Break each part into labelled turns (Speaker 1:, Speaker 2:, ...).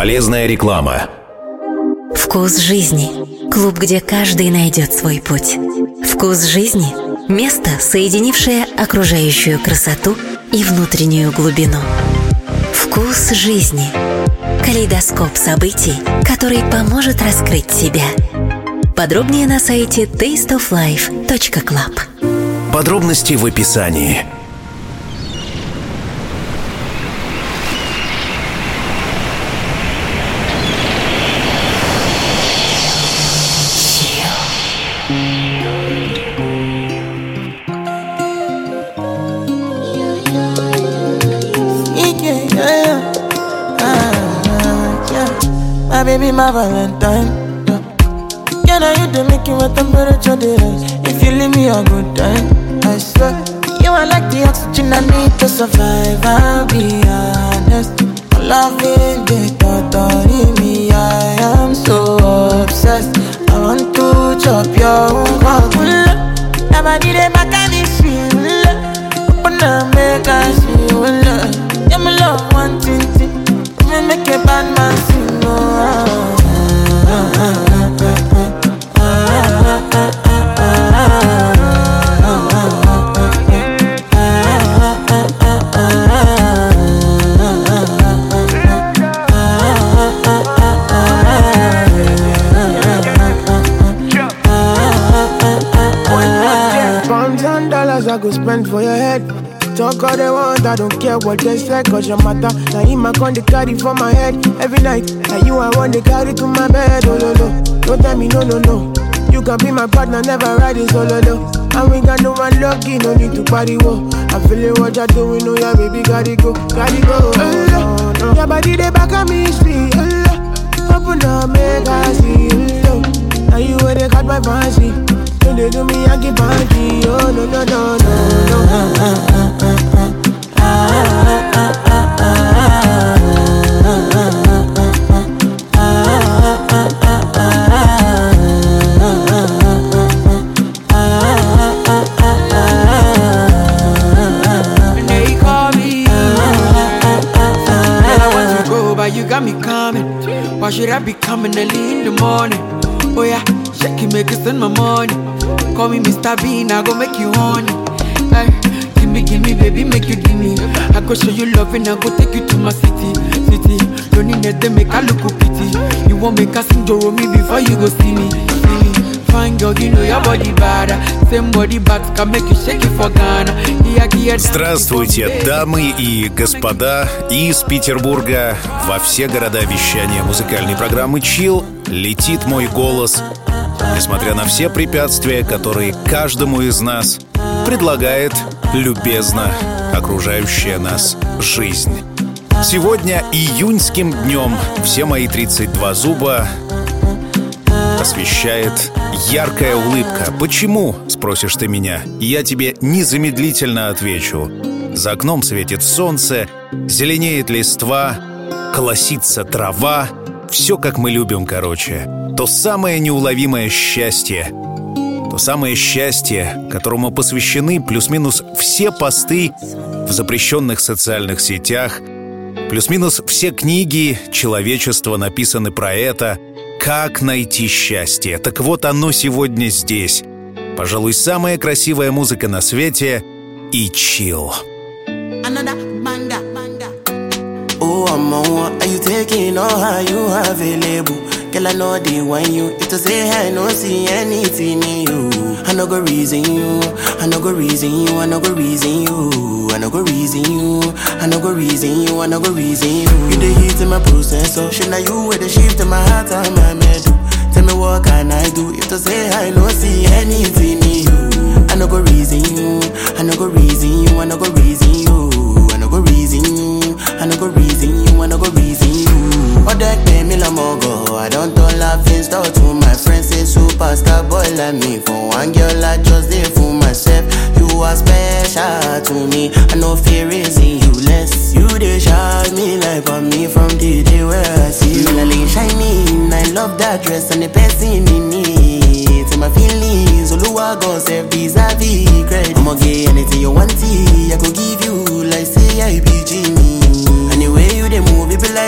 Speaker 1: Полезная реклама.
Speaker 2: Вкус жизни. Клуб, где каждый найдет свой путь. Вкус жизни – место, соединившее окружающую красоту и внутреннюю глубину. Вкус жизни. Калейдоскоп событий, который поможет раскрыть себя. Подробнее на сайте tasteoflife.club.
Speaker 1: Подробности в описании.
Speaker 3: My Valentine. Yeah. Can I you the making with temperature the rise? If you leave me a good time, I swear. You are like the oxygen I need to survive. I'll be honest. Loving the thought of me, I am so obsessed. I want to chop your heart. Never did it back and it's Open up, make us feel love. Yeah, my love, one thing, thing. Make a bad man
Speaker 4: go spend for your head. Talk all they want, I don't care what they say, cause your matter. Now him I con the carry for my head every night. Now you I want to carry to my bed, oh no no. Don't tell me no no no. You can be my partner, never ride it solo though. And we got no one lucky, no need to party whoa. I'm feeling what you're doing, oh yeah, baby, gotta go, gotta go. Oh, no. Your body they back at me, sweet. Oh, Open up, make I see. Oh, now you where they got my fancy. Don't they do me, I keep panty. Oh no no no no no.
Speaker 5: To you got me coming. Why should I be coming early in the morning? Oh yeah, shake it, make it send my money. Call me Mr. Bean, I go make you honey. Hey, give me, give me, baby, make you give me. I go show you love and I go take you to my city, city. That, they make I look pity. You won't make us sing Joro me before you go see me, see me. Fine girl, you know your body bad. Same body bags can make you shake it for Ghana.
Speaker 1: Здравствуйте, дамы и господа из Петербурга во все города вещания музыкальной программы Chill летит мой голос. Несмотря на все препятствия, которые каждому из нас предлагает любезно окружающая нас жизнь. Сегодня июньским днем все мои 32 зуба освещает яркая улыбка. Почему, спросишь ты меня? Я тебе незамедлительно отвечу. За окном светит солнце, зеленеет листва, колосится трава. Все, как мы любим, короче. То самое неуловимое счастье. То самое счастье, которому посвящены плюс-минус все посты в запрещенных социальных сетях, плюс-минус все книги человечества написаны про это — как найти счастье? Так вот оно сегодня здесь. Пожалуй, самая красивая музыка на свете и чил.
Speaker 3: Oh, I'm on one. Are you taking all how you available? Girl, I know they want you. If to say I no see anything in you. I no go reason you. I no go reason you. I no go reason you. I no go reason you. I no go reason you. I no go reason you. You the heat in my processor. Should now you with the shift in my heart and my metal. Tell me what can I do? If to say I no see anything in you. I no go reason you. I no go reason you. I no go reason you. I no go reason you. I no go reason you. I no go reason you. Oh, that pay me la mogo. I don't turn laughing stock to my friends. Say superstar boy like me. For one girl, I just did for myself. You are special to me. I no fear raising you less. You they shine me like on me from the day where I see you. Like shining. I love that dress and the person in it. To my feelings, Oluwa gon' serve vis-a-vis credit. I'ma get anything you want, I could give you like say I be genie.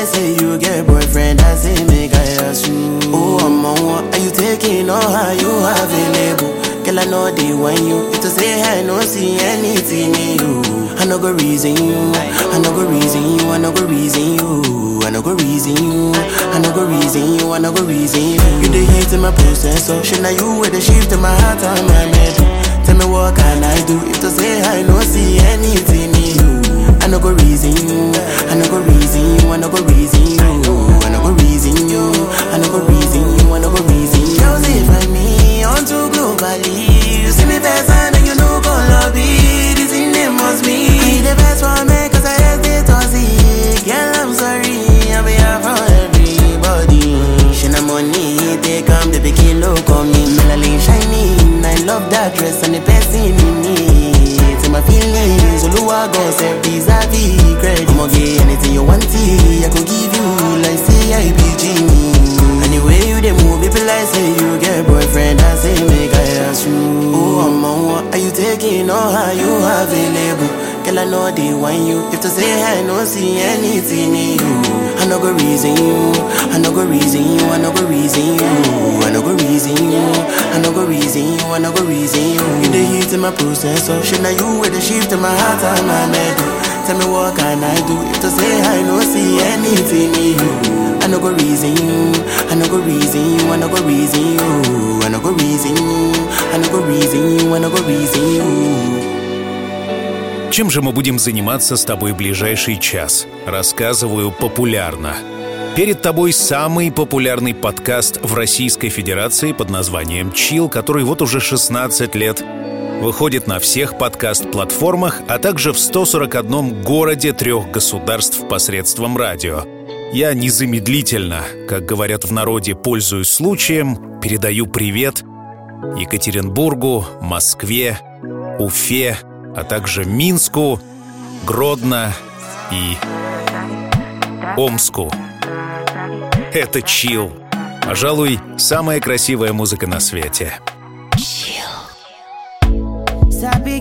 Speaker 3: Like say you get boyfriend, I say make I ask you. Oh, I'm on what are you taking or are you available? Girl, I know they want you. If to say I no see anything in you. I no go reason you. I no go reason you. I no go reason you. I no go reason you. I no go reason you. I no go reason you. You the hate in my process, so shit now you with the shift in my heart and my middle. Tell me what can I do? If to say I no see anything no go reason you. I no go reason you. I no go reason you. I no go reason you. I no go reason you. I no go reason you. Girls, if I me on to globally, you see me best and you know go lobby. This in them must be the best for me 'cause I it on sick. Girl, I'm sorry. I'll be here for everybody. Shina money, take come the bikini look on me. Melanin shining. I love that dress want you. If to say I no see anything in you, I no go reason you. I no go reason you. I no go reason you. I no go reason you. I no go reason you. I no go reason you. You the heat in my process, so shit now you with the shift in my heart and my middle. Tell me what can I do if to say I no see anything in you. I no go reason you. I no go reason you. I no go reason you. I no go reason you. I no go reason you. I no go reason you.
Speaker 1: Чем же мы будем заниматься с тобой ближайший час? Рассказываю популярно. Перед тобой самый популярный подкаст в Российской Федерации под названием «Чил», который вот уже 16 лет выходит на всех подкаст-платформах, а также в 141 городе трех государств посредством радио. Я незамедлительно, как говорят в народе, пользуюсь случаем, передаю привет Екатеринбургу, Москве, Уфе, а также Минску, Гродно и Омску. Это чил. Пожалуй, самая красивая музыка на свете.
Speaker 6: Sabi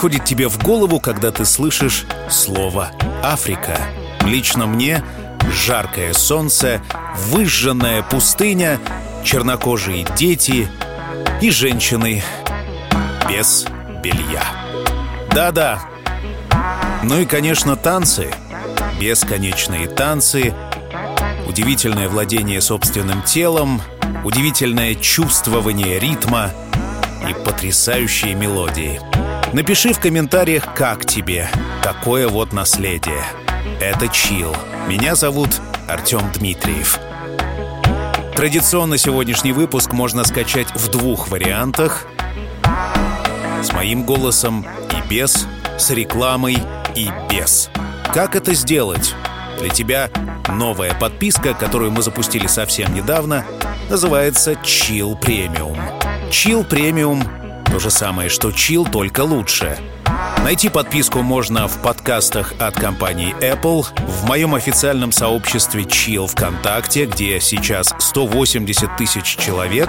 Speaker 1: Приходит тебе в голову, когда ты слышишь слово «Африка»? Лично мне жаркое солнце, выжженная пустыня, чернокожие дети и женщины без белья. Да-да. Ну и, конечно, танцы. Бесконечные танцы, удивительное владение собственным телом, удивительное чувствование ритма и потрясающие мелодии. Напиши в комментариях, как тебе такое вот наследие. Это Чил. Меня зовут Артем Дмитриев. Традиционно сегодняшний выпуск можно скачать в двух вариантах. С моим голосом и без, с рекламой и без. Как это сделать? Для тебя новая подписка, которую мы запустили совсем недавно, называется Chill Premium. Chill Premium — то же самое, что Chill, только лучше. Найти подписку можно в подкастах от компании Apple, в моем официальном сообществе Chill ВКонтакте, где сейчас 180 тысяч человек,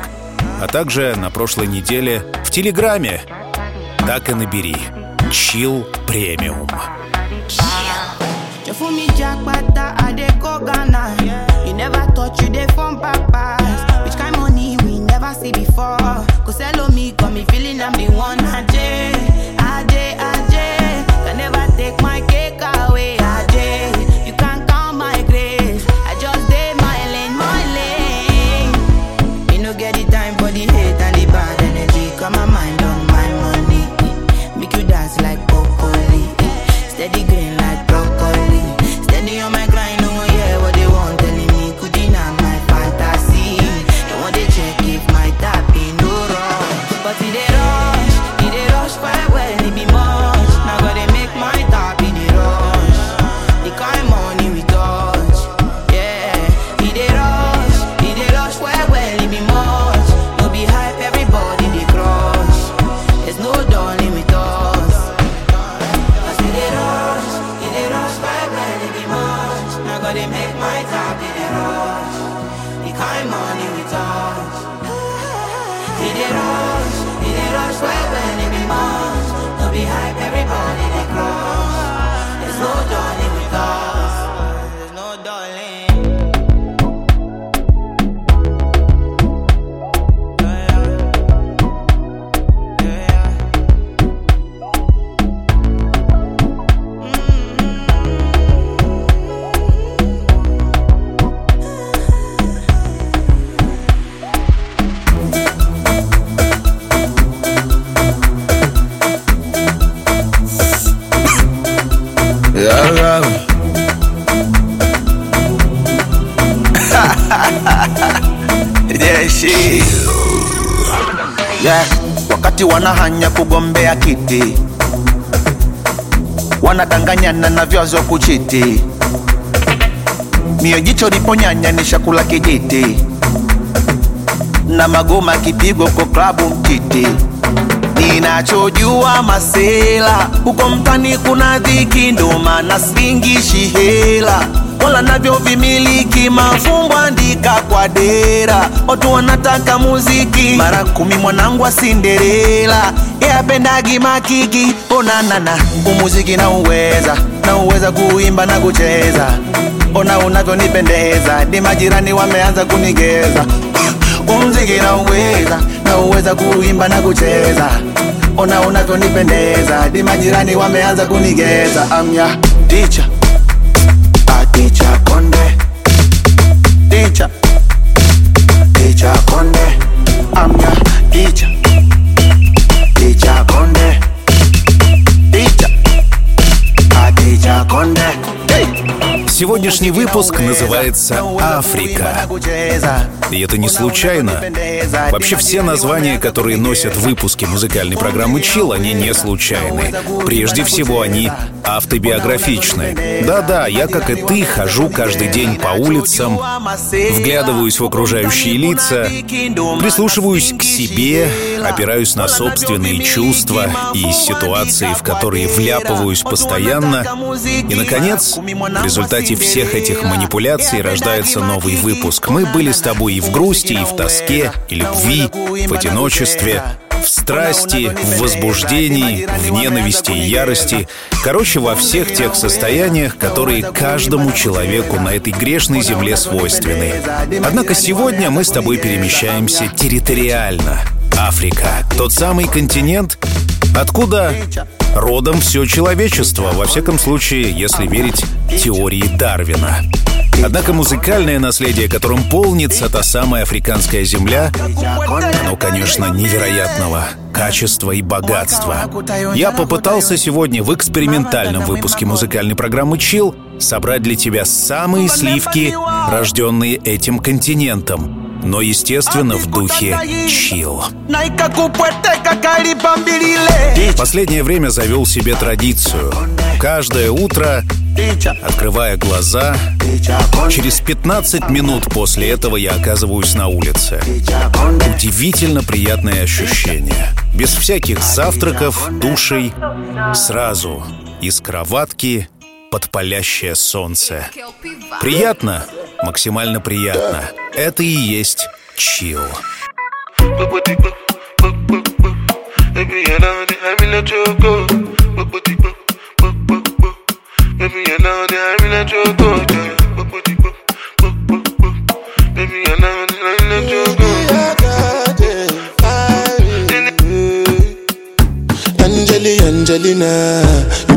Speaker 1: а также на прошлой неделе в Телеграме. Так и набери. Chill Premium.
Speaker 6: You.
Speaker 7: Vyazo mio jicho liponyanya ni shakula kijiti. Na magoma kipigwa kwa klabu mtiti. Ninachojua masela huko mtani kuna dhiki ndo maana singishi hela wala navyo vimiliki mafumbo andika kwa dera. Watu wanataka muziki mara kumi mwanangu wa sinderela yapendagi makiki onanana umuziki na uweza na uweza kuimba na kucheza. Ona unavyonipendeza ni majirani wameanza kunigeza. Umziki na uweza na uweza kuimba na kucheza. Ona unavyonipendeza di majirani wameanza kunigeza. Amya ticha aticha konde. Ticha ticha konde. Amya ticha ticha konde. Ticha aticha konde. hey!
Speaker 1: Сегодняшний выпуск называется «Африка». И это не случайно. Вообще все названия, которые носят выпуски музыкальной программы «Чил», они не случайны. Прежде всего, они автобиографичны. Да-да, я, как и ты, хожу каждый день по улицам, вглядываюсь в окружающие лица, прислушиваюсь к себе, опираюсь на собственные чувства и ситуации, в которые вляпываюсь постоянно. И, наконец, в результате всех этих манипуляций рождается новый выпуск. Мы были с тобой и в грусти, и в тоске, и любви, в одиночестве, в страсти, в возбуждении, в ненависти и ярости. Короче, во всех тех состояниях, которые каждому человеку на этой грешной земле свойственны. Однако сегодня мы с тобой перемещаемся территориально. Африка — тот самый континент, откуда родом все человечество, во всяком случае, если верить теории Дарвина. Однако музыкальное наследие, которым полнится та самая африканская земля, оно, конечно, невероятного качества и богатства. Я попытался сегодня в экспериментальном выпуске музыкальной программы «Чил» собрать для тебя самые сливки, рожденные этим континентом, но, естественно, в духе чил. В последнее время завел себе традицию. Каждое утро, открывая глаза, через 15 минут после этого я оказываюсь на улице. Удивительно приятное ощущение. Без всяких завтраков, душей, сразу из кроватки под палящее солнце. Приятно, максимально приятно. Это и есть чил.
Speaker 8: Angelina,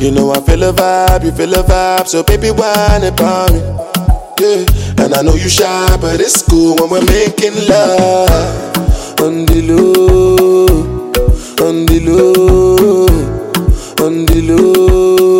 Speaker 8: You know I feel a vibe, you feel a vibe, so baby whine about me. Yeah, and I know you shy, but it's cool when we're making love. On the low, on the low, on the low,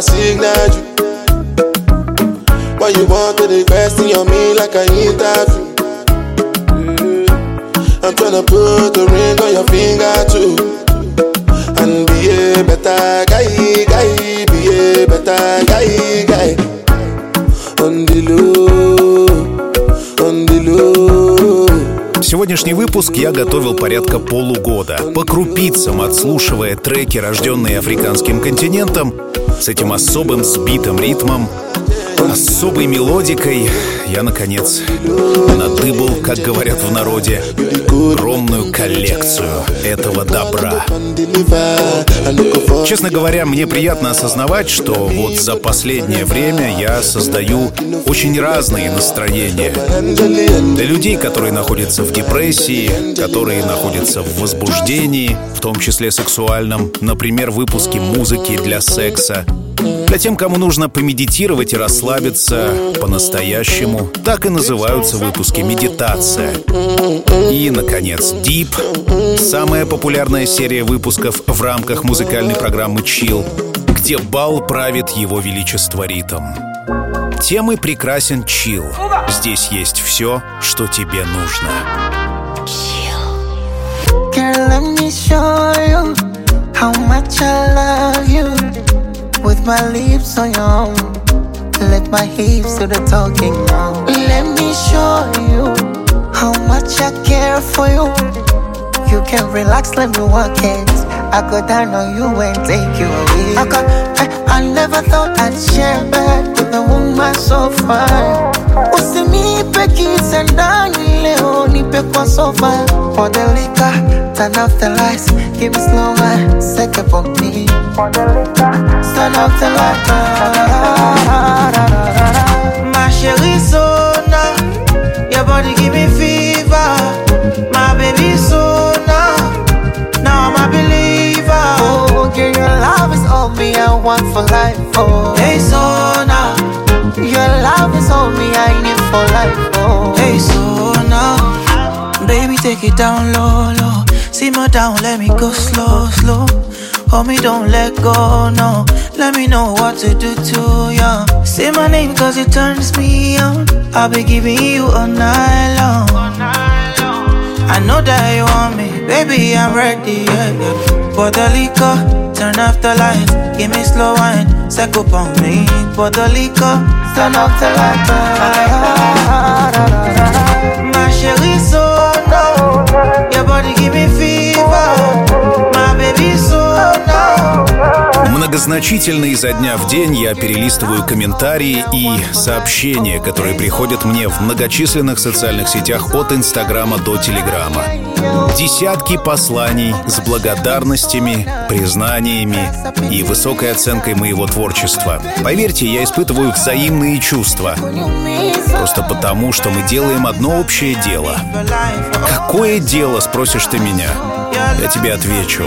Speaker 8: a signal you. Why you want to the question on me like I interview? Mm-hmm. I'm tryna put a ring on your finger too. And be a better guy, guy, be a better guy, guy. On the low,
Speaker 1: Сегодняшний выпуск я готовил порядка полугода, по крупицам отслушивая треки, рожденные африканским континентом, с этим особым сбитым ритмом, особой мелодикой. Я, наконец, надыбал, как говорят в народе, огромную коллекцию этого добра. Честно говоря, мне приятно осознавать, что вот за последнее время я создаю очень разные настроения. Для людей, которые находятся в депрессии, которые находятся в возбуждении, в том числе сексуальном, например, выпуски музыки для секса, для тем, кому нужно помедитировать и расслабиться по-настоящему, так и называются выпуски «Медитация». И, наконец, «Deep» — самая популярная серия выпусков в рамках музыкальной программы «Chill», где бал правит его величество ритм. Темы прекрасен чил. Здесь есть все, что тебе нужно.
Speaker 9: Girl, let me show you how much I love. With my lips on your own, let my hips do the talking now. Let me show you how much I care for you. You can relax, let me work it. I go down on you and take you away. I, got, I, I never thought I'd share bed with a woman so fine. Usinipe kisa ndani leo, nipe kwa sofa. For the liquor, turn off the lights, give me slow man, second for me. Liquor, turn off the lights.
Speaker 10: My chérie Sona, your body give me fever. My baby Sona, now I'm a believer.
Speaker 9: Oh, girl, your love is all me, I want for life. Oh,
Speaker 10: Hey Sona,
Speaker 9: your love is all me, I need for life. Oh,
Speaker 10: hey Sona, baby take it down low, low. Simmer down, let me go slow, slow. Hold me, don't let go, no. Let me know what to do to you. Say my name cause it turns me on. I'll be giving you all night long. I know that you want me, baby, I'm ready, yeah, yeah. The liquor, turn off the lights, give me slow wine, up on me. Pour the liquor,
Speaker 9: turn off the light.
Speaker 10: my chérie, so no. Your body give me fever, my baby, so no.
Speaker 1: Многозначительно изо дня в день я перелистываю комментарии и сообщения, которые приходят мне в многочисленных социальных сетях от Инстаграма до Телеграма. Десятки посланий с благодарностями, признаниями и высокой оценкой моего творчества. Поверьте, я испытываю взаимные чувства. Просто потому, что мы делаем одно общее дело. Какое дело, спросишь ты меня? Я тебе отвечу.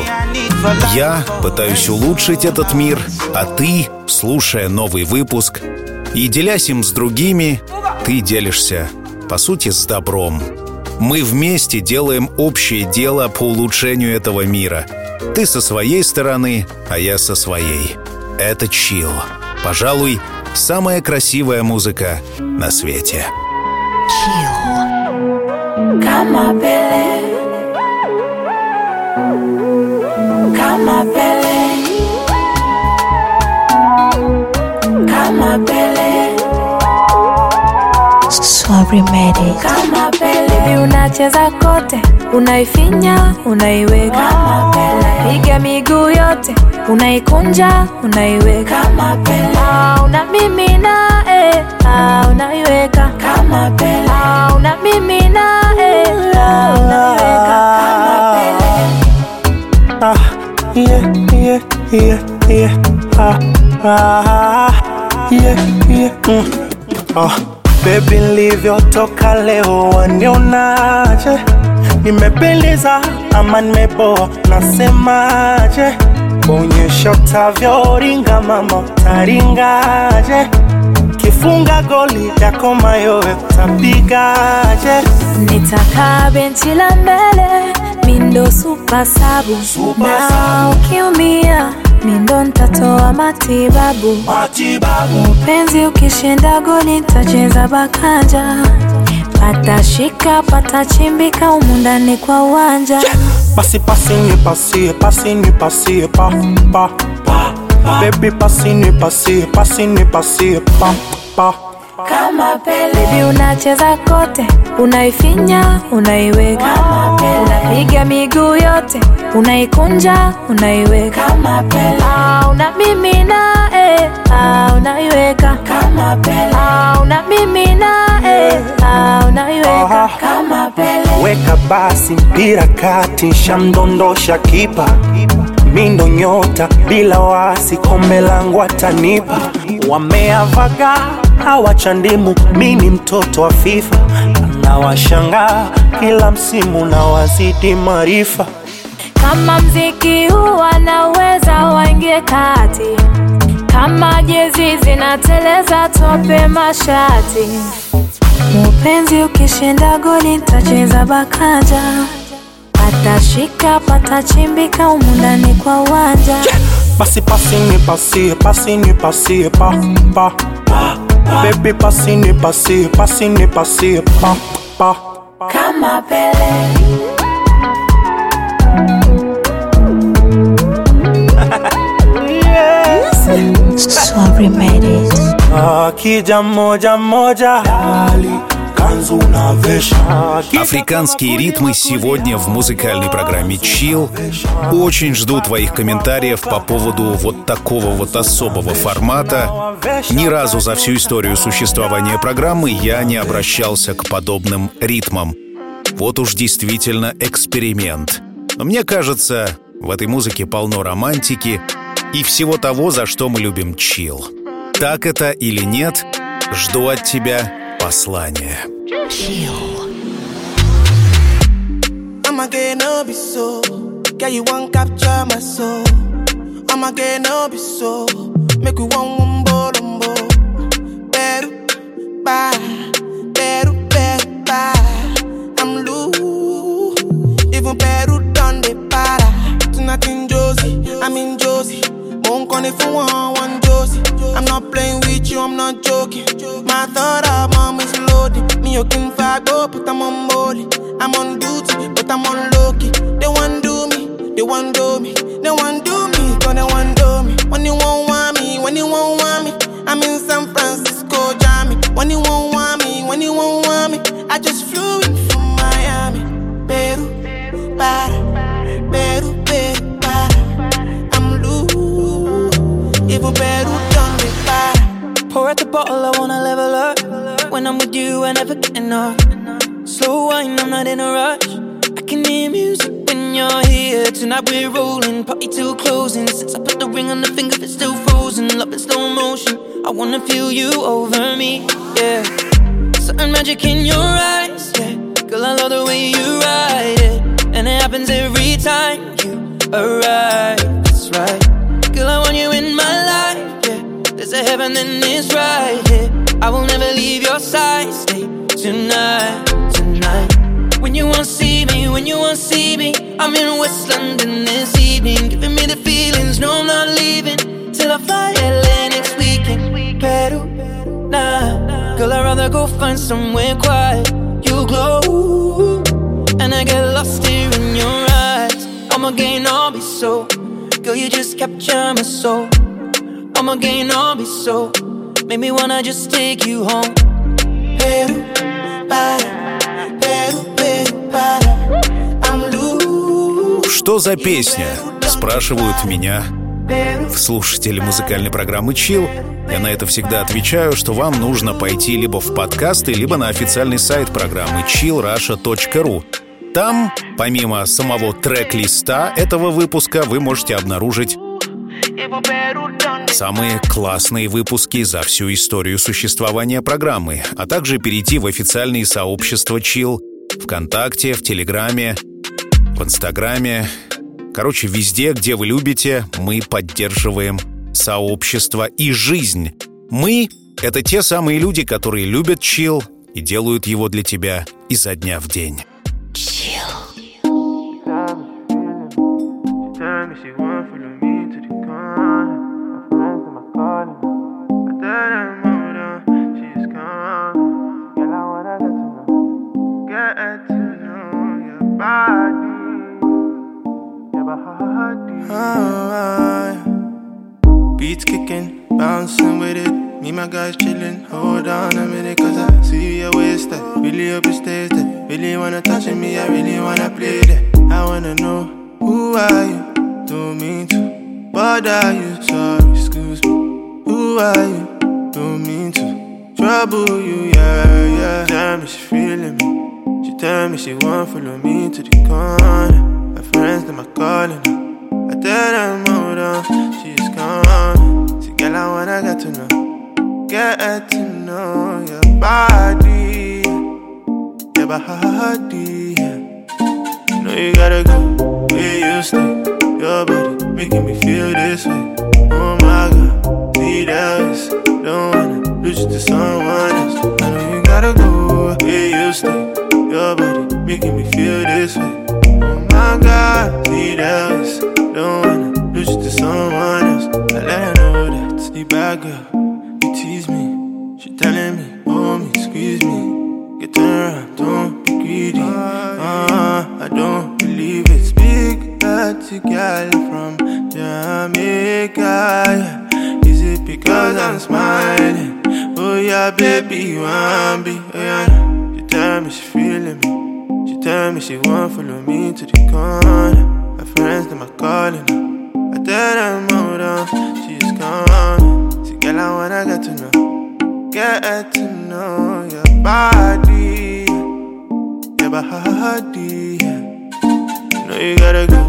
Speaker 1: Я пытаюсь улучшить этот мир, а ты, слушая новый выпуск и делясь им с другими, ты делишься, по сути, с добром. Мы вместе делаем общее дело по улучшению этого мира. Ты со своей стороны, а я со своей. Это чил. Пожалуй, самая красивая музыка на свете.
Speaker 11: Kama Pele Kama Pele. Kama Pele.
Speaker 12: Medic.
Speaker 11: Kama Pele.
Speaker 12: Unacheza kote, unaifinya, unaiweka.
Speaker 11: Kama Pele.
Speaker 12: Piga miguu yote, unaikunja, unaiweka.
Speaker 11: Kama Pele.
Speaker 12: Ah, una mimina, eh, ah, unaiweka
Speaker 11: Kama Pele.
Speaker 12: Ah, una mimina, eh, ah, unaiweka
Speaker 11: Kama Pele
Speaker 10: yeah, yeah, yeah, yeah. Ah, ah, yeah, yeah. Mm. Oh, baby nilivyotoka leo wanionaje? Nimependeza
Speaker 13: ama nimeboa nasemaje onyesha utavyoringa mama utaringaje kifunga goli yako mayowe utapigaje
Speaker 12: nitakaa benchi la mbele mindo supa sabu na ukiumia mindo ntatoa matibabu. Upenzi ukishinda goli ntacheza bakanja patashika patachimbika umundani kwa uwanja.
Speaker 13: Basi pasi ni pasie pasi ni pasie pa pa pa. Baby pasi ni pasie pasi ni pasie pa pa
Speaker 12: kama Pele. Baby unacheza kote, unaifinya, unaiweka kama Pele. Unapiga miguu yote, unaikunja, unaiweka kama Pele. Ah, unamimina eh, ah, unaiweka kama Pele. Ah, unamimina eh, ah, unaiweka kama Pele.
Speaker 13: weka basi mpira kati shamdondosha kipa mindo nyota bila wasi kombe langu atanipa. Wameavaga hawachandimu mini mtoto wa fifa. Na kila msimu na wazidi maarifa.
Speaker 12: Kama mziki huu wanaweza waingie kati. Kama jezi zinateleza tope mashati. Mupenzi ukishinda goli ntacheza bakanja atashika patachimbika umundani kwa wanja yeah.
Speaker 13: Basi pasi nipasie, pasi nipasie pa pa Baby pasi nipasie, pasi nipasie pa pa
Speaker 12: Kama Pele.
Speaker 13: Akija ah, moja moja.
Speaker 1: Африканские ритмы сегодня в музыкальной программе Chill. Очень жду твоих комментариев по поводу вот такого вот особого формата. Ни разу за всю историю существования программы я не обращался к подобным ритмам. Вот уж действительно эксперимент. Но мне кажется, в этой музыке полно романтики и всего того, за что мы любим чил. Так это или нет, жду от тебя послания.
Speaker 11: I'ma get no be so. Girl, you won't capture my soul. I'ma get no be so.
Speaker 1: За песня? Спрашивают меня слушатели музыкальной программы Chill. Я на это всегда отвечаю, что вам нужно пойти либо в подкасты, либо на официальный сайт программы chillrusha.ru. Там, помимо самого трек-листа этого выпуска, вы можете обнаружить самые классные выпуски за всю историю существования программы, а также перейти в официальные сообщества Chill ВКонтакте, в Телеграме, в Инстаграме. Короче, везде, где вы любите, мы поддерживаем сообщество и жизнь. Мы — это те самые люди, которые любят чил и делают его для тебя изо дня в день.
Speaker 14: Body.
Speaker 15: Ah, Beats kicking, bouncing with it. Me, my guys chilling. Hold on a minute, cause I see your waist really hope it stays there. Really wanna touch me, I really wanna play there. I wanna know who are you? Don't mean to bother you, sorry, excuse me. Who are you? Don't mean to trouble you, yeah, yeah. Tell me she feeling me. She tell me she want follow me to the corner. Her friends them are calling her. I tell them hold on, she's coming. See, girl, I wanna get to know, get to know your body, your body. You know you gotta go where you stay. Your body making me feel this way. Oh my god, need else. Don't wanna lose you to someone else. I know you gotta go where you stay. Your body making me feel this way. Oh my god, need else. Don't wanna lose you to someone else. I let her know that the bad girl, you tease me. She telling me, hold me, squeeze me. Get around, don't be greedy. Uh, I don't believe it's big dirty girl from Jamaica. yeah. Is it because I'm smiling? Oh yeah, baby, you want be? Oh yeah. She tell me she feeling me. She tell me she want follow me to the corner. Friends them are calling. I tell them hold on, she's coming. See, girl, I wanna get to know, get to know your body, your body. You know you gotta go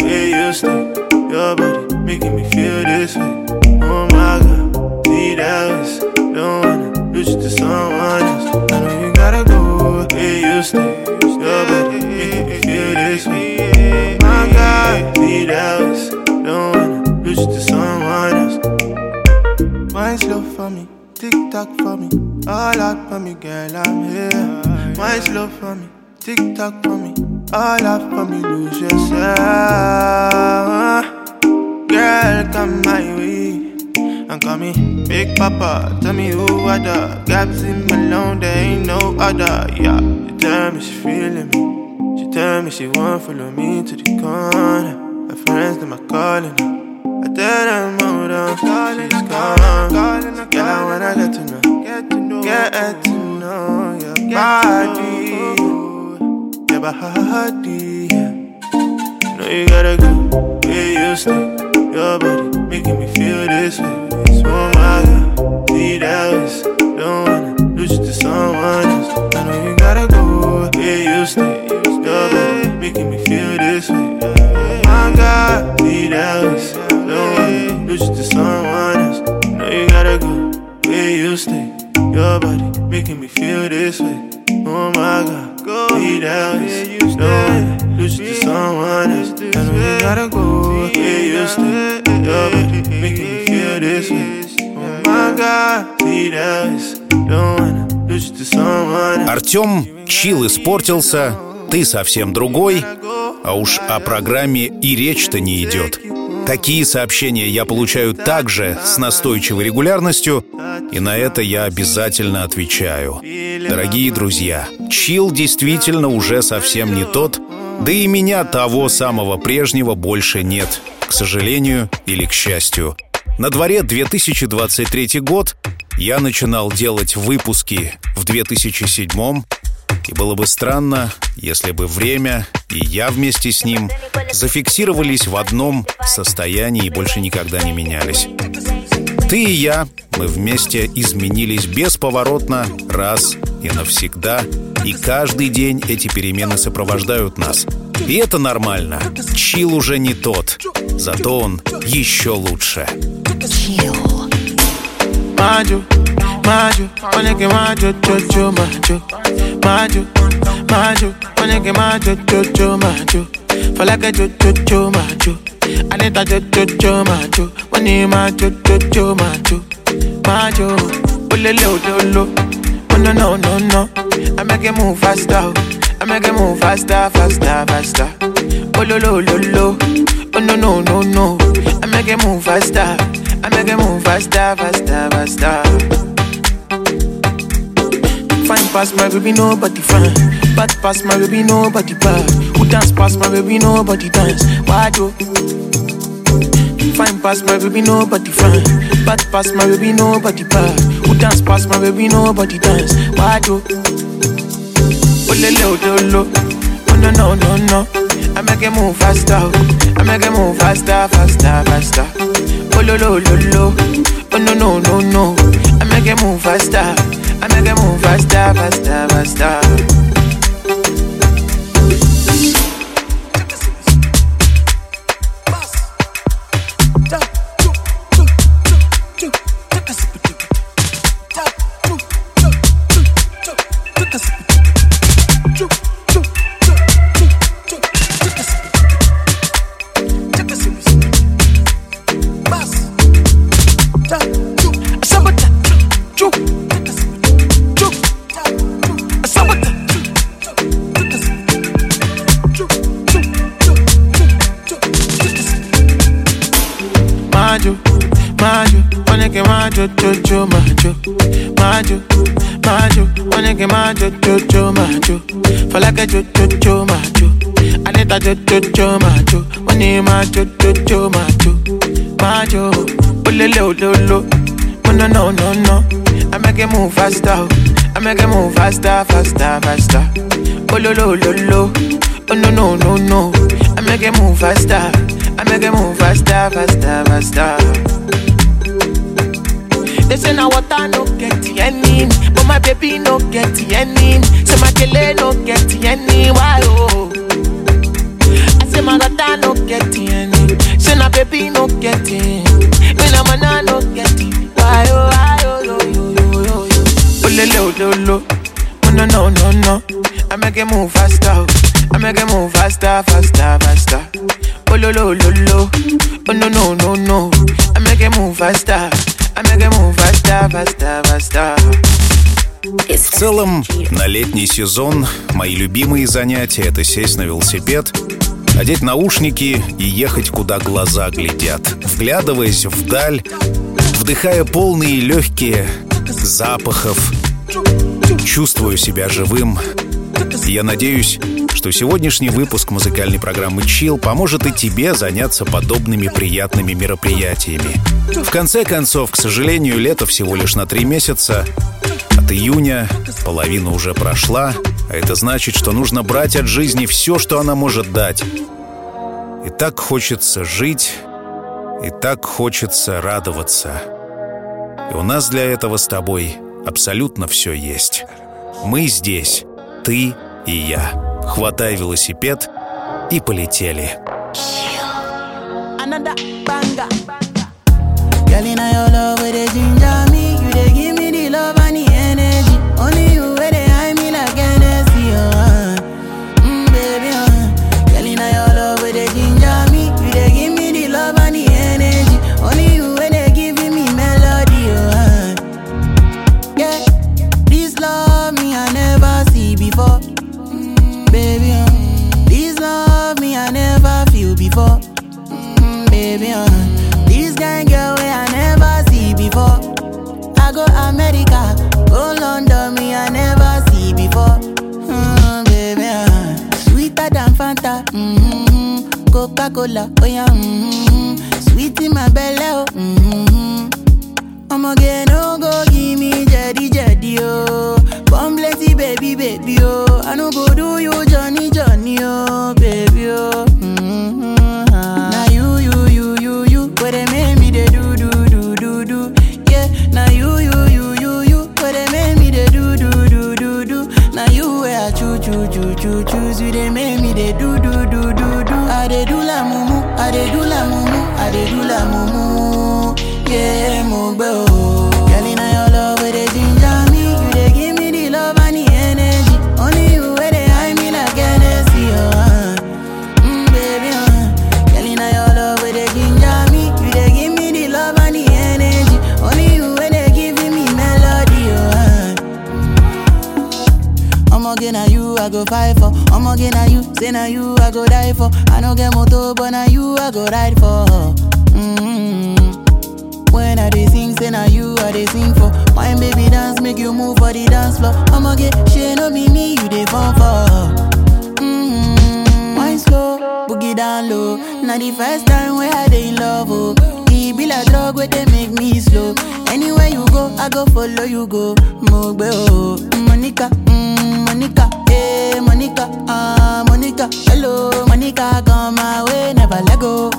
Speaker 15: where you stay. Your body making me feel this way. Oh my god, need else. Don't wanna lose you to someone else. I know you gotta go where you stay. Tick tock for me, all out for me, girl. I'm here. Wine slow for me, tick tock for me, all out for me. Lose yourself, girl. Come my way. And call me Big Papa. Tell me who are the gaps in my loan. There ain't no other. Yeah, she tell me she feeling me. She tell me she want follow me to the corner. Her friends them are calling her. Them hold on, she's gone. Girl, I wanna get to know, get to know, get to know your body, your body. know you gotta go where you stay. Your body making me feel this way. So my God, need else. Don't wanna lose you to someone else.
Speaker 1: Артем чил испортился, ты совсем другой, а уж о программе и речь-то не идет. Такие сообщения я получаю также с настойчивой регулярностью, и на это я обязательно отвечаю. Дорогие друзья, чил действительно уже совсем не тот, да и меня того самого прежнего больше нет, к сожалению или к счастью. На дворе 2023 год, я начинал делать выпуски в 2007 и было бы странно, если бы время и я вместе с ним зафиксировались в одном состоянии и больше никогда не менялись. Ты и я, мы вместе изменились бесповоротно раз и навсегда, и каждый день эти перемены сопровождают нас. И это нормально. Чил уже не тот, зато он еще лучше.
Speaker 4: Маджу, Oh no no no no. I make it move faster. oh. I make it move faster, faster, faster. Oh lo lo lo lo. Oh no no no no. I make it move faster. I make it move faster, faster, faster. Fine past my baby, nobody fine. Bad past my baby, nobody bad. Who dance past my baby, nobody dance. Why oh. do? Fine past my baby, nobody fine. Bad past my baby, nobody bad. Dance past my baby, nobody dance. Why do? Oh, oh le le oh no no no no. I make it move faster. Oh. I make it move faster, faster, faster. Oh lo lo lo lo. Oh no no no no. I make it move faster. I make it move faster, faster, faster. Get majo, jojo, majo, majo, majo, wanna get majo, jojo, majo, for like a jojo, jojo, majo, Anita jojo, jojo, majo, wanna majo, jojo, majo, majo, olele, ololo, no, no, no, no, I make it move faster, oh. I make it move faster, faster, faster, ololo, ololo, oh no, no, no, no, I make it move faster. I make it move faster, faster, faster. They say now water no get any, but my baby no get any. Say my kele no get any, why oh? I say my water no get any, say my baby no get any. Me na mana no get why oh, why oh, yo yo yo yo yo. Oh le le oh no no no no. I make it move faster. I make it move faster, faster, faster. Oh lo lo lo lo. Oh no no no no. I make it move faster.
Speaker 1: В целом, на летний сезон мои любимые занятия — это сесть на велосипед, надеть наушники и ехать, куда глаза глядят, вглядываясь вдаль, вдыхая полные легкие запахов, чувствую себя живым. Я надеюсь, что сегодняшний выпуск музыкальной программы «Чил» поможет и тебе заняться подобными приятными мероприятиями. В конце концов, к сожалению, лето всего лишь на три месяца. От июня половина уже прошла, а это значит, что нужно брать от жизни все, что она может дать. И так хочется жить, и так хочется радоваться. И у нас для этого с тобой абсолютно все есть. Мы здесь, ты и я. Хватай велосипед и полетели.
Speaker 3: Another banger. Girl, in your love with ginger me, mm-hmm. Coca Cola, oh yeah, mm-hmm. sweet in my belly, oh. Mm-hmm. I'ma get no go give me jetty jetty oh. Come baby baby oh. I no go fight for. I'ma get na you, say na you I go die for. I no get motor, but na you I go ride for. Mm-hmm. When I dey sing, say na you I dey sing for. My baby dance, make you move for the dance floor. I'ma get shit, no be me, you dey fall for. Mm-hmm. Wine slow, boogie down low. Now the first time I dey in love, oh. E be like drug where they make me slow. Anywhere you go, I go follow you go. Mogbe oh, Monica, mm, Monica, Monica, ah Monica, hello Monica, come my way, never let go.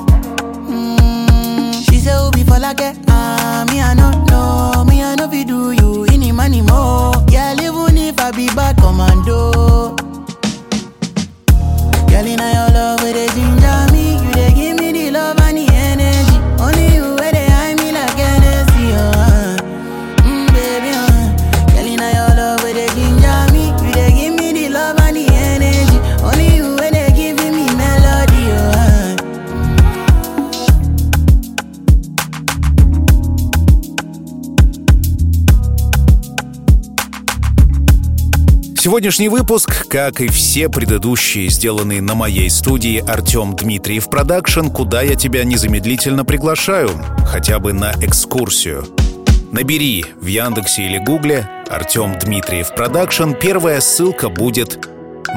Speaker 3: Mm, she say oh be for like ah me I no know, me I no be do you any money more. Yeah, even if I be bad commando. Girl, in your love, where they ginger me,
Speaker 1: Сегодняшний выпуск, как и все предыдущие, сделанные на моей студии Артем Дмитриев Продакшн, куда я тебя незамедлительно приглашаю, хотя бы на экскурсию. Набери в Яндексе или Гугле Артем Дмитриев Продакшн, первая ссылка будет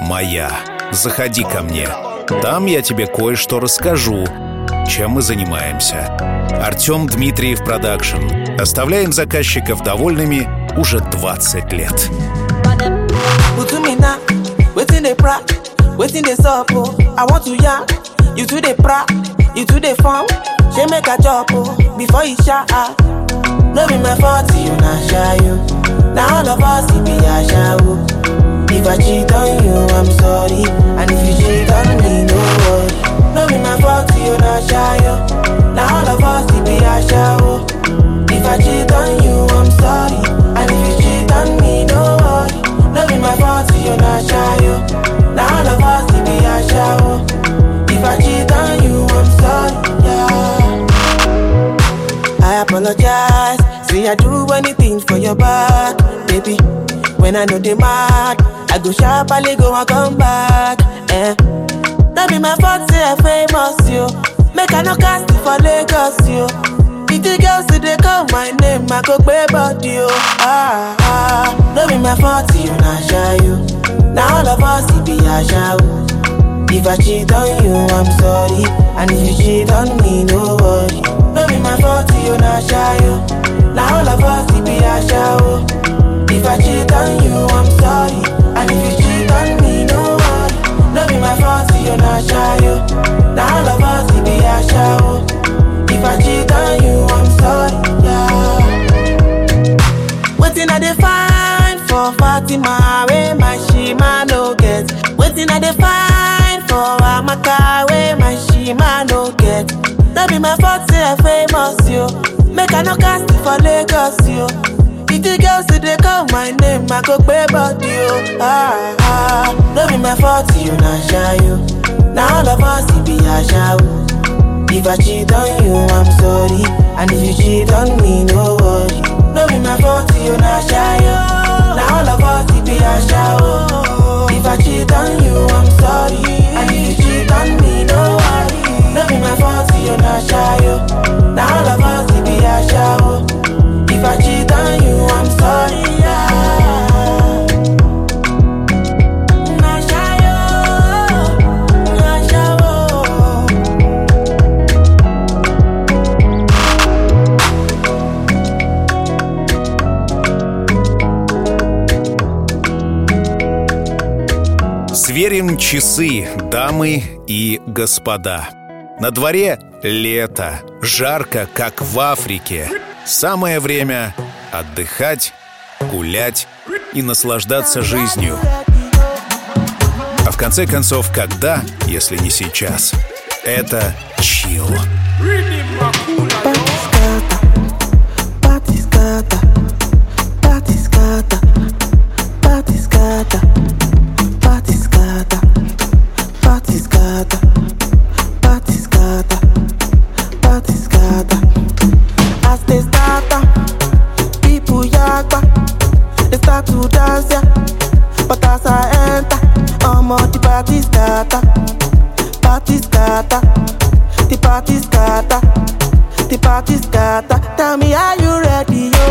Speaker 1: «Моя». Заходи ко мне. Там я тебе кое-что расскажу, чем мы занимаемся. Артем Дмитриев Продакшн. Оставляем заказчиков довольными уже 20 лет.
Speaker 16: Waiting they pra, waiting they sup. I want to ya, you to the pra, you to the farm. She make a oh, before you shot. Ah. No be my fault, you not shy, you. Now all of us, it be a show. If I cheat on you, I'm sorry. And if you cheat on me, no worry. No be my fault, you not shy, you. Now all of us, it be a show. If I cheat on you, I'm sorry. And if you cheat on me, no worry. No be my fault, you not shy, your back, baby. When I know they mad, I go sharply go and come back. Eh. That be my fault, say I famous, yo. Make I no cast for Lagos, yo. Pretty girls, see they call my name, I go pay body, yo. Ah, ah. No be my fault, you not shy, you. Now all of us, it be a show. If I cheat on you, I'm sorry. And if you cheat on me, no worry. No be my fault, you not shy, you. All of us, it be a show. If I cheat on you, I'm sorry. Go pay body, yo. Ah, ah, be my fault, you not shy, yo. Now all of us, it be a show. If I cheat on you, I'm sorry. And if you cheat on me, no worry. No be my fault, you not shy, yo. Now all of us, it be a show. If I cheat on you, I'm sorry. And if you cheat on me, no worry. No be my fault, you not shy, yo.
Speaker 1: Часы, дамы и господа. На дворе лето, жарко, как в Африке. Самое время отдыхать, гулять и наслаждаться жизнью. А в конце концов, когда, если не сейчас? Это чил.
Speaker 16: Party start to dance, yeah. But as I enter, scatter, party scatter, the party scatter, the party scatter. Tell me, are you ready, yo?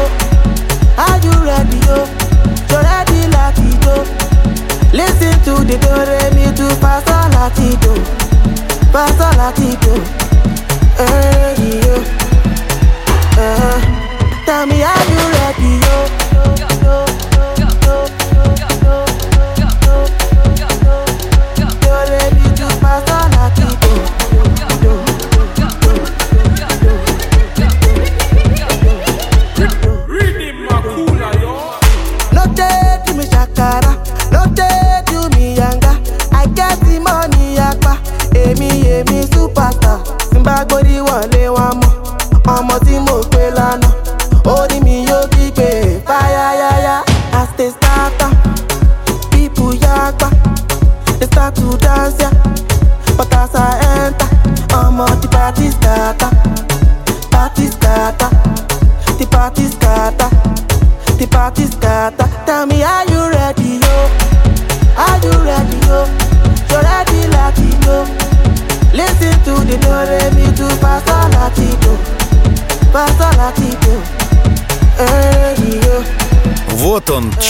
Speaker 16: Are you ready, yo? You ready, latido? Listen to the do re mi do sol latido, sol latido.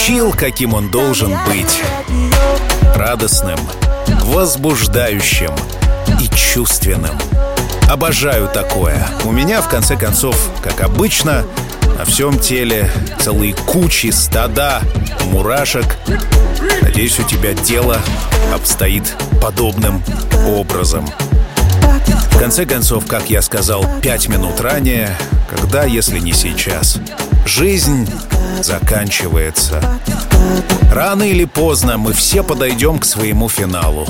Speaker 1: Вот он, чил, каким он должен быть. Радостным, возбуждающим и чувственным. Обожаю такое. У меня, в конце концов, как обычно, на всем теле целые кучи, стада, мурашек. Надеюсь, у тебя дело обстоит подобным образом. Конце концов, как я сказал пять минут ранее, когда, если не сейчас, жизнь заканчивается. Рано или поздно мы все подойдем к своему финалу.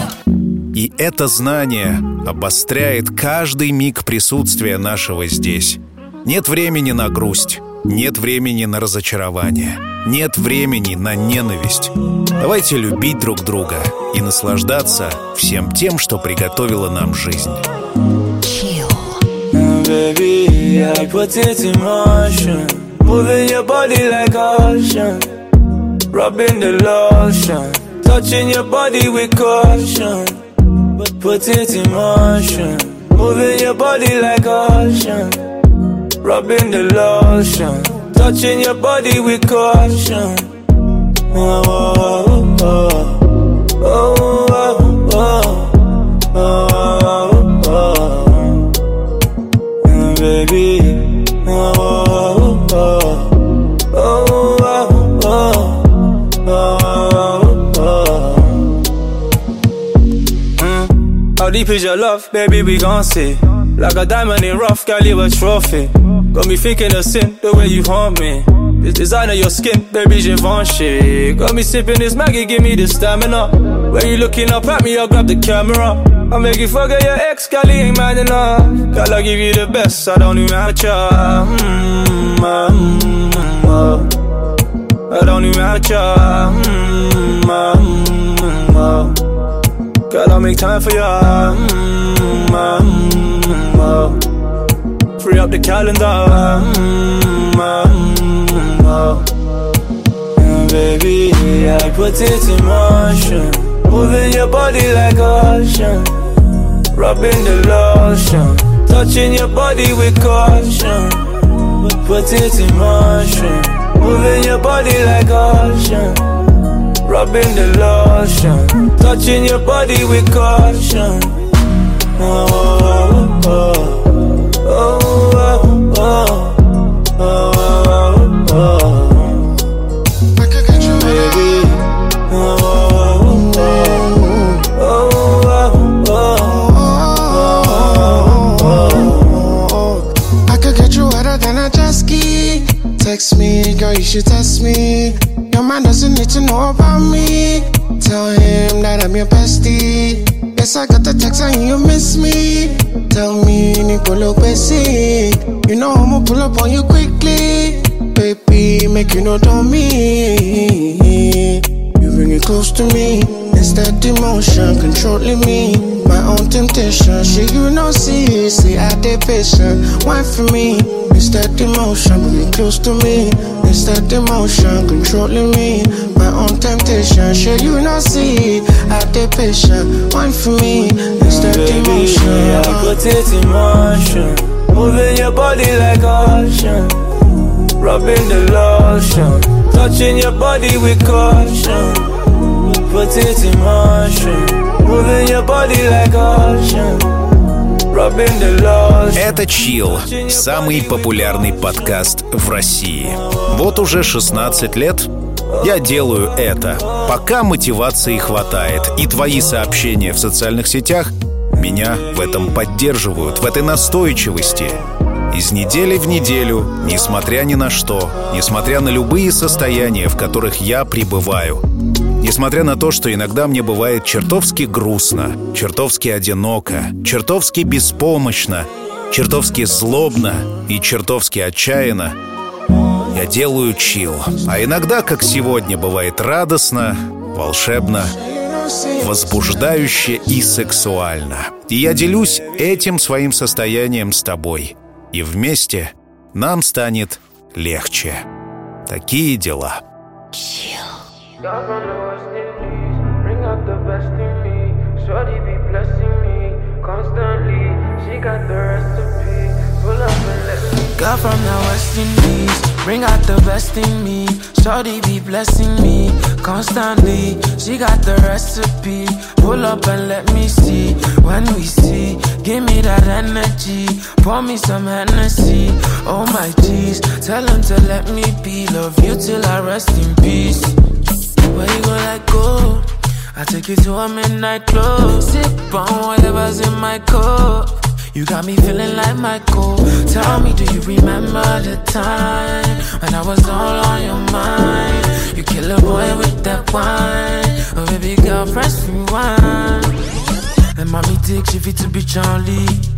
Speaker 1: И это знание обостряет каждый миг присутствия нашего здесь. Нет времени на грусть, нет времени на разочарование, нет времени на ненависть. Давайте любить друг друга и наслаждаться всем тем, что приготовила нам жизнь.
Speaker 17: Baby, I put it in motion. Moving your body like ocean. Rubbing the lotion. Touching your body with caution. But Put it in motion. Moving your body like ocean. Rubbing the lotion. Touching your body with caution. oh, Oh, oh, oh, oh, oh, oh, deep is your love, baby? We gon' see. Like a diamond in rough, girl, you a trophy. Got me thinking of sin, the way you haunt me. This design of your skin, baby, Givenchy. Got me sipping this Maggie, give me the stamina. When you looking up at me, I'll grab the camera. I'll make you forget your ex, girl, he ain't mad enough. Girl, I'll give you the best, I don't even have to try. Mm, mm, mm. I don't even have. Girl, I'll make time for you. Mm, mm, oh. Free up the calendar. Mm, mm, oh. Mm, baby, I put it in motion. Moving your body like ocean. Rubbing the lotion. Touching your body with caution. Put it in motion. Moving your body like ocean rubbing the lotion, touching your body with caution. Oh, oh, oh, oh, oh, oh, oh, oh.
Speaker 18: I could get you, baby. Oh. Text me, girl, you should test me Man doesn't need to know about me. Tell him that I'm your bestie. Yes, I got the text and you miss me. Tell me, Nicolo Bessie. You know I'ma pull up on you quickly. Baby, make you know don't me. You bring it close to me It's emotion controlling me. My own temptation. Shit, you know, see, see, I did patient. Wine for me. It's that emotion, bring close to me. It's that emotion controlling me. My own temptation. Shit, you know, see, I did patient. Wine for me. It's that
Speaker 17: Baby, I
Speaker 18: emotion.
Speaker 17: put it in motion. Moving your body like ocean. Rubbing the lotion. Touching your body with caution. Put it in motion. Moving your body like ocean.
Speaker 1: Это Чил, самый популярный подкаст в России. Вот уже 16 лет я делаю это, пока мотивации хватает, и твои сообщения в социальных сетях меня в этом поддерживают, в этой настойчивости. Из недели в неделю, несмотря ни на что, несмотря на любые состояния, в которых я пребываю, Несмотря на то, что иногда мне бывает чертовски грустно, чертовски одиноко, чертовски беспомощно, чертовски злобно и чертовски отчаянно, я делаю чил. А иногда, как сегодня, бывает радостно, волшебно, возбуждающе и сексуально. И я делюсь этим своим состоянием с тобой. И вместе нам станет легче. Такие дела.
Speaker 19: Girl
Speaker 14: Girl from the West Indies, bring out the best in me. Shorty be blessing me constantly. She got the recipe. Pull up and let me see. When we see, give me that energy. Pour me some Hennessy. Oh my G's, tell him to let me be. Love you till I rest in peace. Where you gon' let go? I take you to a midnight club. Sip on whatever's in my cup. You got me feeling like Michael. Tell me, do you remember the time when I was all on your mind? You kill a boy with that wine. Oh, baby girl, press rewind. And mommy take she fit to be Charlie.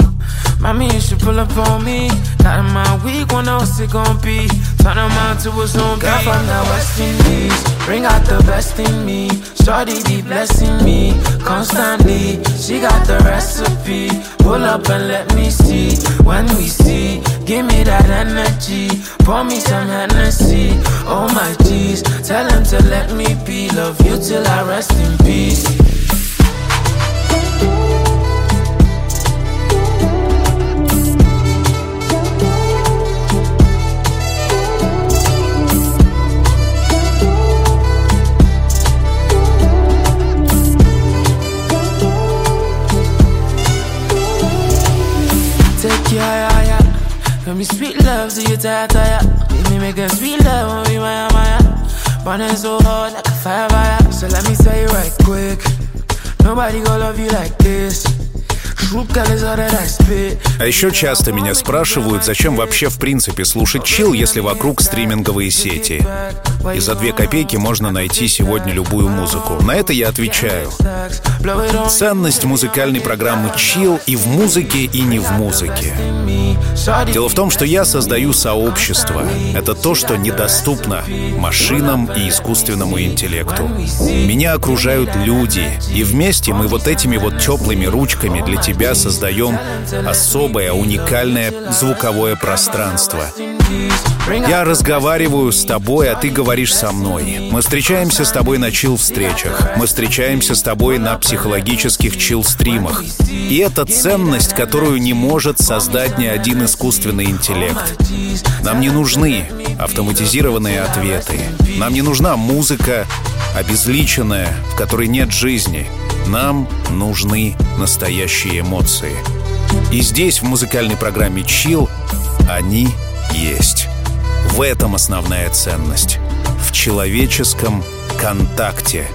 Speaker 14: Mommy, you should pull up on me. Not in my week, wanna what's it gon' be? Turn them on to a zombie. Girl from the West Indies, bring out the best in me. Shorty be blessing me constantly. She got the recipe. Pull up and let me see. When we see, give me that energy. Pour me some Hennessy. Oh my G's, tell him to let me be. Love you till I rest in peace. Love, so you tired, tired. Give me make a sweet love we maya, maya. Burning so hard like a fire, fire. So let me tell you right quick. Nobody gonna love you like this.
Speaker 1: А еще часто меня спрашивают, зачем вообще в принципе слушать чил, если вокруг стриминговые сети. И за две копейки можно найти сегодня любую музыку. На это я отвечаю. Ценность музыкальной программы чил и в музыке, и не в музыке. Дело в том, что я создаю сообщество. Это то, что недоступно машинам и искусственному интеллекту. Меня окружают люди, и вместе мы вот этими вот теплыми ручками для тебя создаем особое, уникальное звуковое пространство. Я разговариваю с тобой, а ты говоришь со мной. Мы встречаемся с тобой на чил-встречах. Мы встречаемся с тобой на психологических чил-стримах. И это ценность, которую не может создать ни один искусственный интеллект. Нам не нужны автоматизированные ответы. Нам не нужна музыка, обезличенная, в которой нет жизни. Нам нужны настоящие эмоции. И здесь, в музыкальной программе Chill, они есть. В этом основная ценность. В человеческом контакте.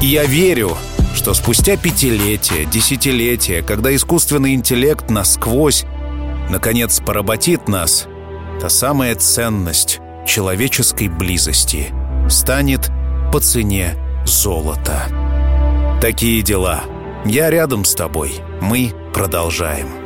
Speaker 1: И я верю, что спустя пятилетия, десятилетия, когда искусственный интеллект насквозь, наконец, поработит нас, та самая ценность человеческой близости станет по цене золота. Такие дела. Я рядом с тобой. Мы продолжаем.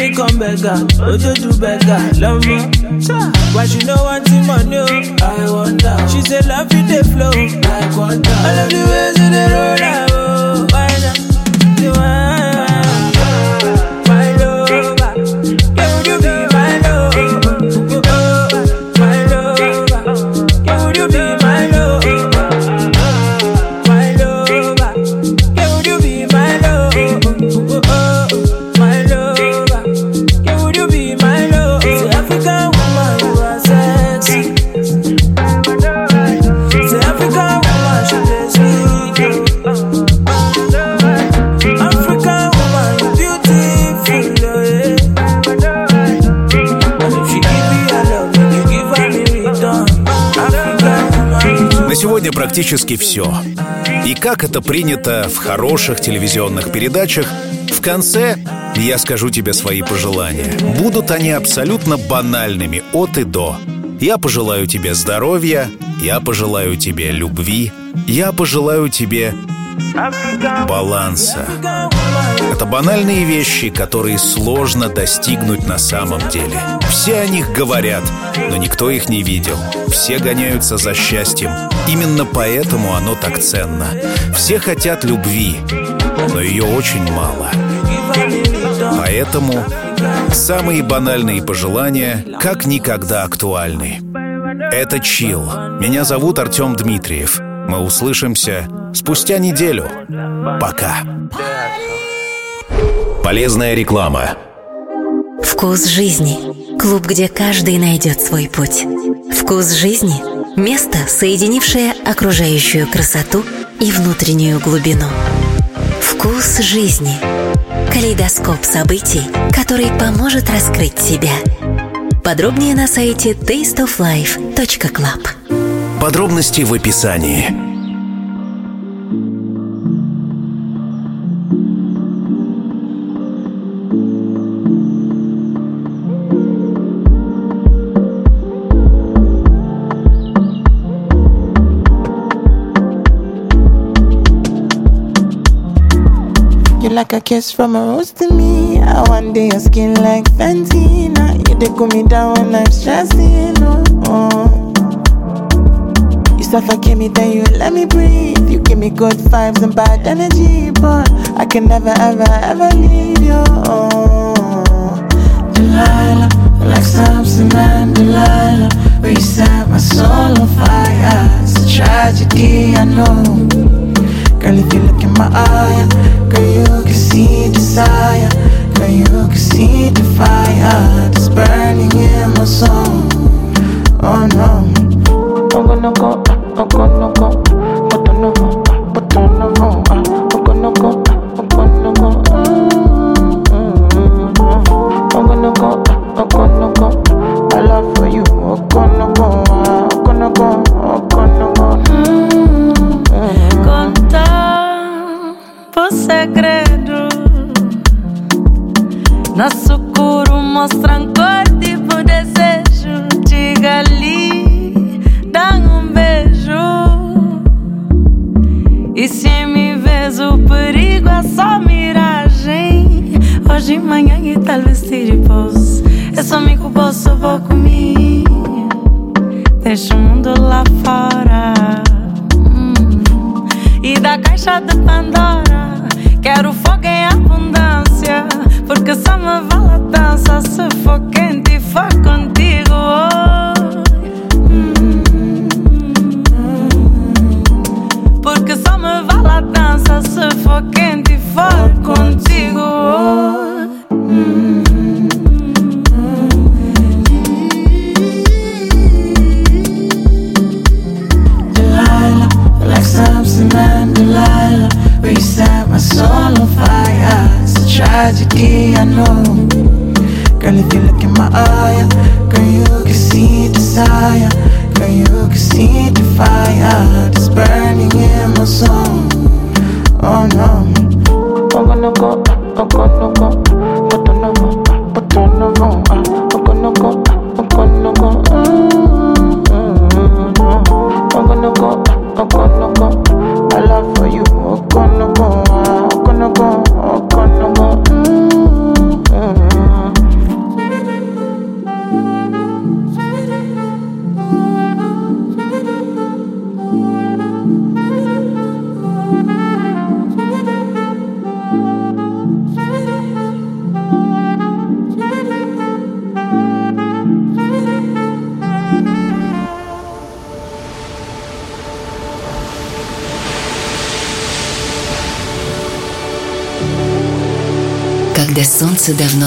Speaker 20: Me come beggar, oh, Ojo do beggar, lumbo. Why she no want the money? oh? I wonder. She say love
Speaker 1: практически все. И как это принято в хороших телевизионных передачах, в конце я скажу тебе свои пожелания. Будут они абсолютно банальными от и до. Я пожелаю тебе здоровья, я пожелаю тебе любви, я пожелаю тебе баланса. Это банальные вещи, которые сложно достигнуть на самом деле. Все о них говорят, но никто их не видел. Все гоняются за счастьем. Именно поэтому оно так ценно. Все хотят любви, но ее очень мало. Поэтому самые банальные пожелания как никогда актуальны. Это Чил. Меня зовут Артем Дмитриев. Мы услышимся спустя неделю. Пока. Полезная реклама.
Speaker 2: Вкус жизни. Клуб, где каждый найдет свой путь. Вкус жизни – место, соединившее окружающую красоту и внутреннюю глубину. Вкус жизни. Калейдоскоп событий, который поможет раскрыть себя. Подробнее на сайте tasteoflife.club.
Speaker 1: Подробности в описании.
Speaker 9: Like a kiss from a rose to me. I one day your skin like Fenty. Now you they cool me down when I'm stressing. Oh, oh. You suffocate me, then you let me breathe. You give me good vibes and bad energy, but I can never ever ever leave you. Oh. Delilah, like Samson and Delilah, you set my soul on fire. It's a tragedy, I know. Girl, if you look in my eye, girl, you can see desire. Girl, you can see the fire that's burning in my soul. Oh no. I'm gonna go, I'm gonna go, but I know, but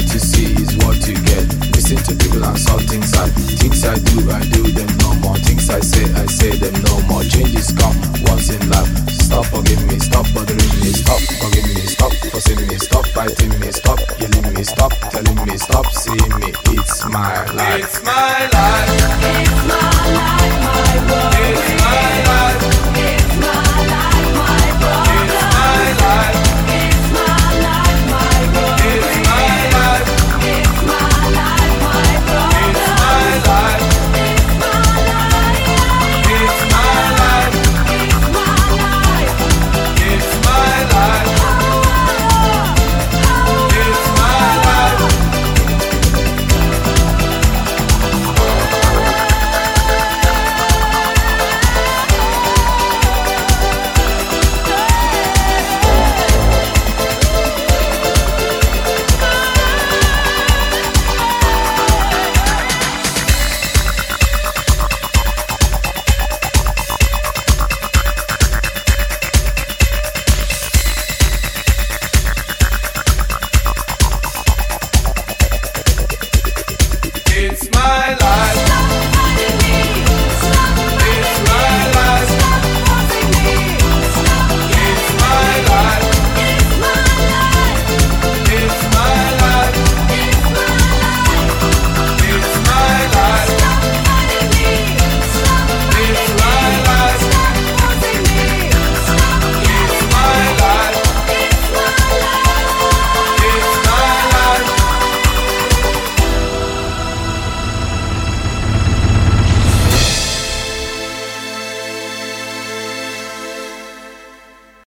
Speaker 21: What you see is what you get. Listen to people and saw things I things I do, I do them no more. Things I say, I say them no more. Changes come once in life. Stop forgive me, stop bothering me, stop forgive me, stop forcing me, stop fighting me, stop yelling me, stop telling me, stop seeing me. It's my life. It's my life.